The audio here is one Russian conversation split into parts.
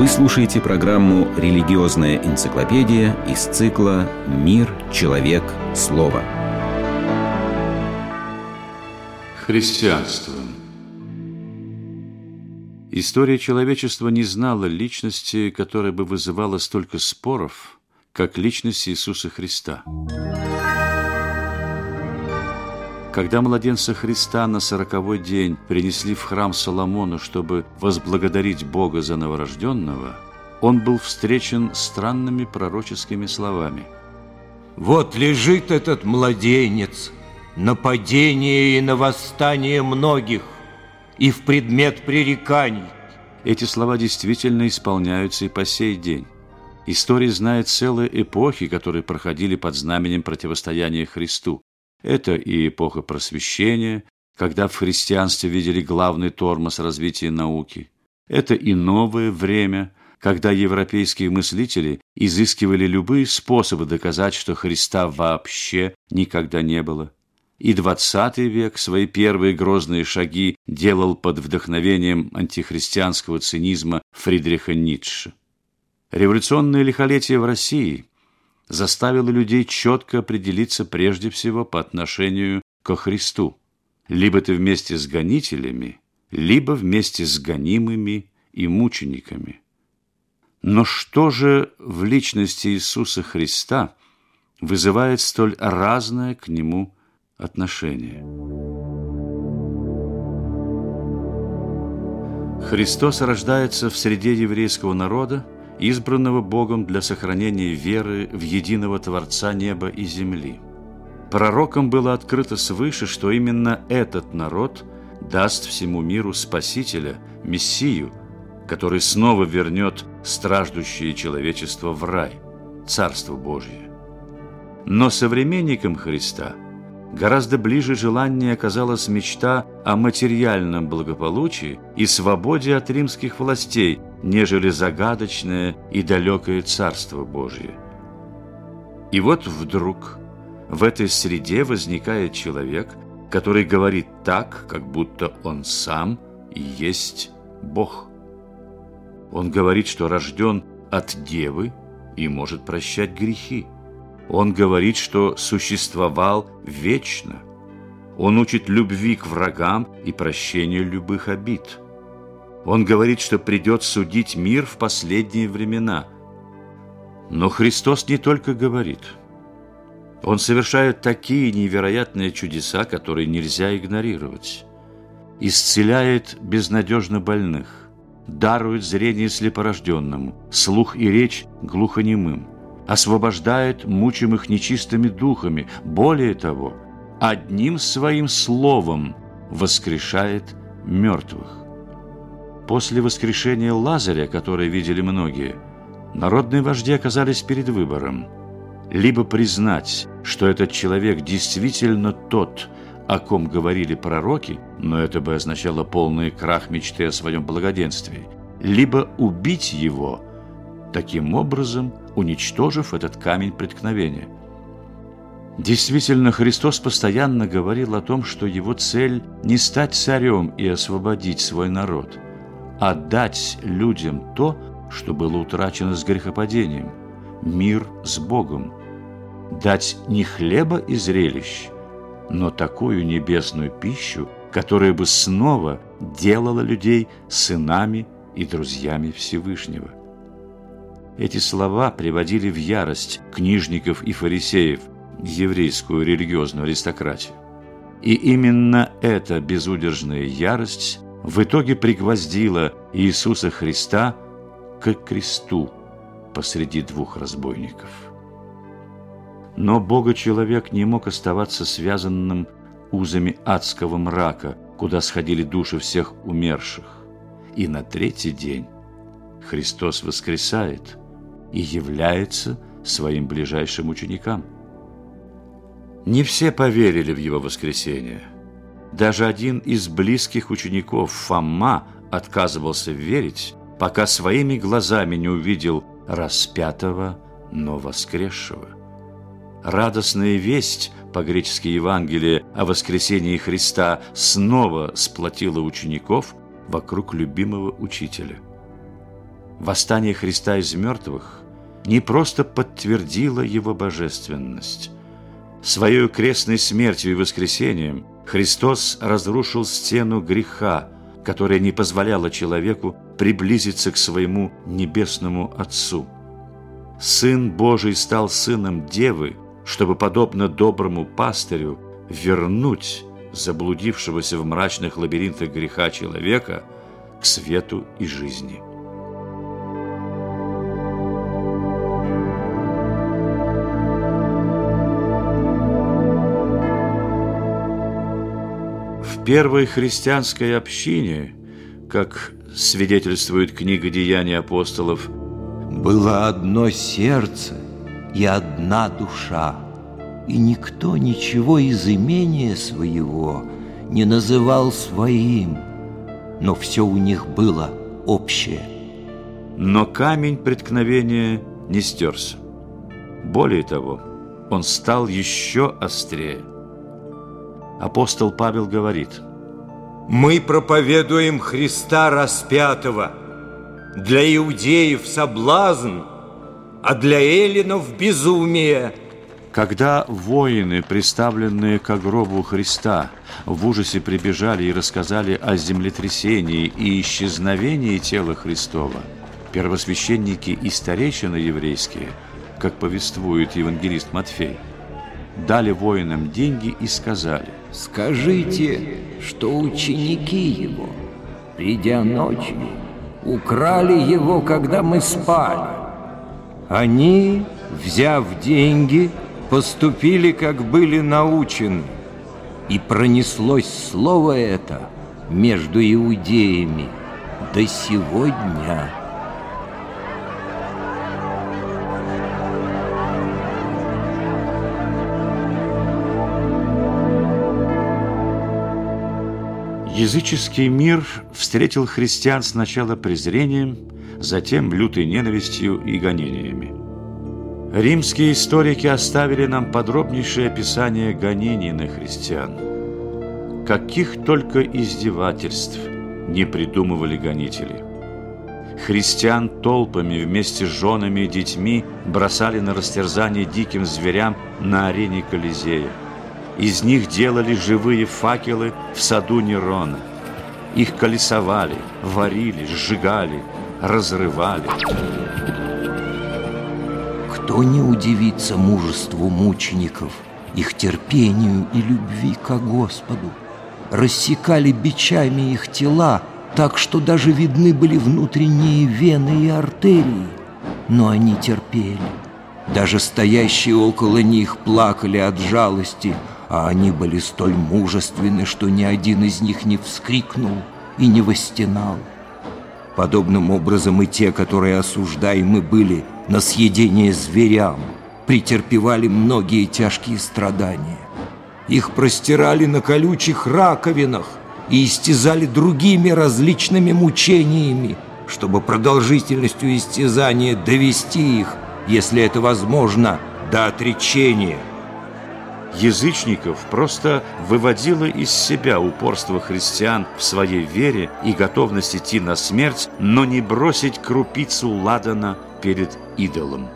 Вы слушаете программу «Религиозная энциклопедия» из цикла «Мир, человек, слово». Христианство История человечества не знала личности, которая бы вызывала столько споров, как личность Иисуса Христа. Когда младенца Христа на сороковой день принесли в храм Соломону, чтобы возблагодарить Бога за новорожденного, он был встречен странными пророческими словами. «Вот лежит этот младенец, нападение и на восстание многих, и в предмет пререканий». Эти слова действительно исполняются и по сей день. История знает целые эпохи, которые проходили под знаменем противостояния Христу. Это и эпоха просвещения, когда в христианстве видели главный тормоз развития науки. Это и новое время, когда европейские мыслители изыскивали любые способы доказать, что Христа вообще никогда не было. И двадцатый век свои первые грозные шаги делал под вдохновением антихристианского цинизма Фридриха Ницше. Революционное лихолетие в России – заставило людей четко определиться прежде всего по отношению ко Христу. Либо ты вместе с гонителями, либо вместе с гонимыми и мучениками. Но что же в личности Иисуса Христа вызывает столь разное к Нему отношение? Христос рождается в среде еврейского народа, избранного Богом для сохранения веры в единого Творца неба и земли. Пророкам было открыто свыше, что именно этот народ даст всему миру Спасителя, Мессию, который снова вернет страждущее человечество в рай, Царство Божье. Но современникам Христа гораздо ближе желание оказалась мечта о материальном благополучии и свободе от римских властей – нежели загадочное и далекое Царство Божье. И вот вдруг в этой среде возникает человек, который говорит так, как будто он сам и есть Бог. Он говорит, что рожден от девы и может прощать грехи. Он говорит, что существовал вечно. Он учит любви к врагам и прощению любых обид. Он говорит, что придет судить мир в последние времена. Но Христос не только говорит. Он совершает такие невероятные чудеса, которые нельзя игнорировать. Исцеляет безнадежно больных, дарует зрение слепорожденному, слух и речь глухонемым, освобождает мучимых нечистыми духами, более того, одним своим словом воскрешает мертвых. После воскрешения Лазаря, которое видели многие, народные вожди оказались перед выбором. Либо признать, что этот человек действительно тот, о ком говорили пророки, но это бы означало полный крах мечты о своем благоденствии, либо убить его, таким образом уничтожив этот камень преткновения. Действительно, Христос постоянно говорил о том, что его цель не стать царем и освободить свой народ – отдать людям то, что было утрачено с грехопадением – мир с Богом, дать не хлеба и зрелищ, но такую небесную пищу, которая бы снова делала людей сынами и друзьями Всевышнего. Эти слова приводили в ярость книжников и фарисеев, еврейскую религиозную аристократию. И именно эта безудержная ярость в итоге пригвоздила Иисуса Христа к кресту посреди двух разбойников. Но Бога-человек не мог оставаться связанным узами адского мрака, куда сходили души всех умерших. И на третий день Христос воскресает и является своим ближайшим ученикам. Не все поверили в Его воскресение – даже один из близких учеников, Фома, отказывался верить, пока своими глазами не увидел распятого, но воскресшего. Радостная весть, по-гречески Евангелие, о воскресении Христа снова сплотила учеников вокруг любимого учителя. Восстание Христа из мертвых не просто подтвердило его божественность. Своей крестной смертью и воскресением Христос разрушил стену греха, которая не позволяла человеку приблизиться к своему небесному Отцу. Сын Божий стал сыном Девы, чтобы, подобно доброму пастырю, вернуть заблудившегося в мрачных лабиринтах греха человека к свету и жизни. Первой христианской общине, как свидетельствует книга «Деяния апостолов», было одно сердце и одна душа, и никто ничего из имения своего не называл своим, но все у них было общее. Но камень преткновения не стерся. Более того, он стал еще острее. Апостол Павел говорит, «Мы проповедуем Христа распятого, для иудеев соблазн, а для эллинов безумие». Когда воины, представленные к гробу Христа, в ужасе прибежали и рассказали о землетрясении и исчезновении тела Христова, первосвященники и старейшины еврейские, как повествует евангелист Матфей, дали воинам деньги и сказали, «Скажите, что ученики его, придя ночью, украли его, когда мы спали». Они, взяв деньги, поступили, как были научены. И пронеслось слово это между иудеями до сего дня. Языческий мир встретил христиан сначала презрением, затем лютой ненавистью и гонениями. Римские историки оставили нам подробнейшее описание гонений на христиан. Каких только издевательств не придумывали гонители. Христиан толпами вместе с женами и детьми бросали на растерзание диким зверям на арене Колизея. Из них делали живые факелы в саду Нерона. Их колесовали, варили, сжигали, разрывали. Кто не удивится мужеству мучеников, их терпению и любви к Господу? Рассекали бичами их тела, так что даже видны были внутренние вены и артерии, но они терпели. Даже стоящие около них плакали от жалости, а они были столь мужественны, что ни один из них не вскрикнул и не востенал. Подобным образом и те, которые осуждаемы были на съедение зверям, претерпевали многие тяжкие страдания. Их простирали на колючих раковинах и истязали другими различными мучениями, чтобы продолжительностью истязания довести их, если это возможно, до отречения – язычников просто выводило из себя упорство христиан в своей вере и готовность идти на смерть, но не бросить крупицу ладана перед идолом.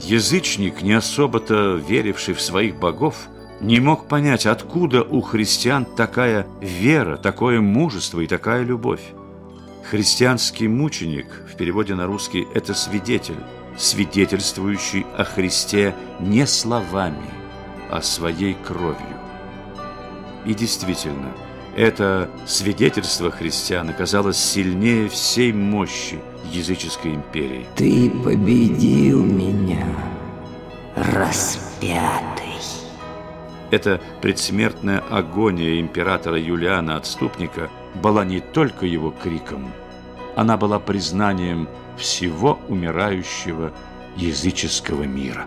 Язычник, не особо-то веривший в своих богов, не мог понять, откуда у христиан такая вера, такое мужество и такая любовь. Христианский мученик, в переводе на русский, это свидетель, свидетельствующий о Христе не словами, а своей кровью. И действительно, это свидетельство христиан оказалось сильнее всей мощи языческой империи. Ты победил меня, распятый. Эта предсмертная агония императора Юлиана Отступника была не только его криком, она была признанием всего умирающего языческого мира.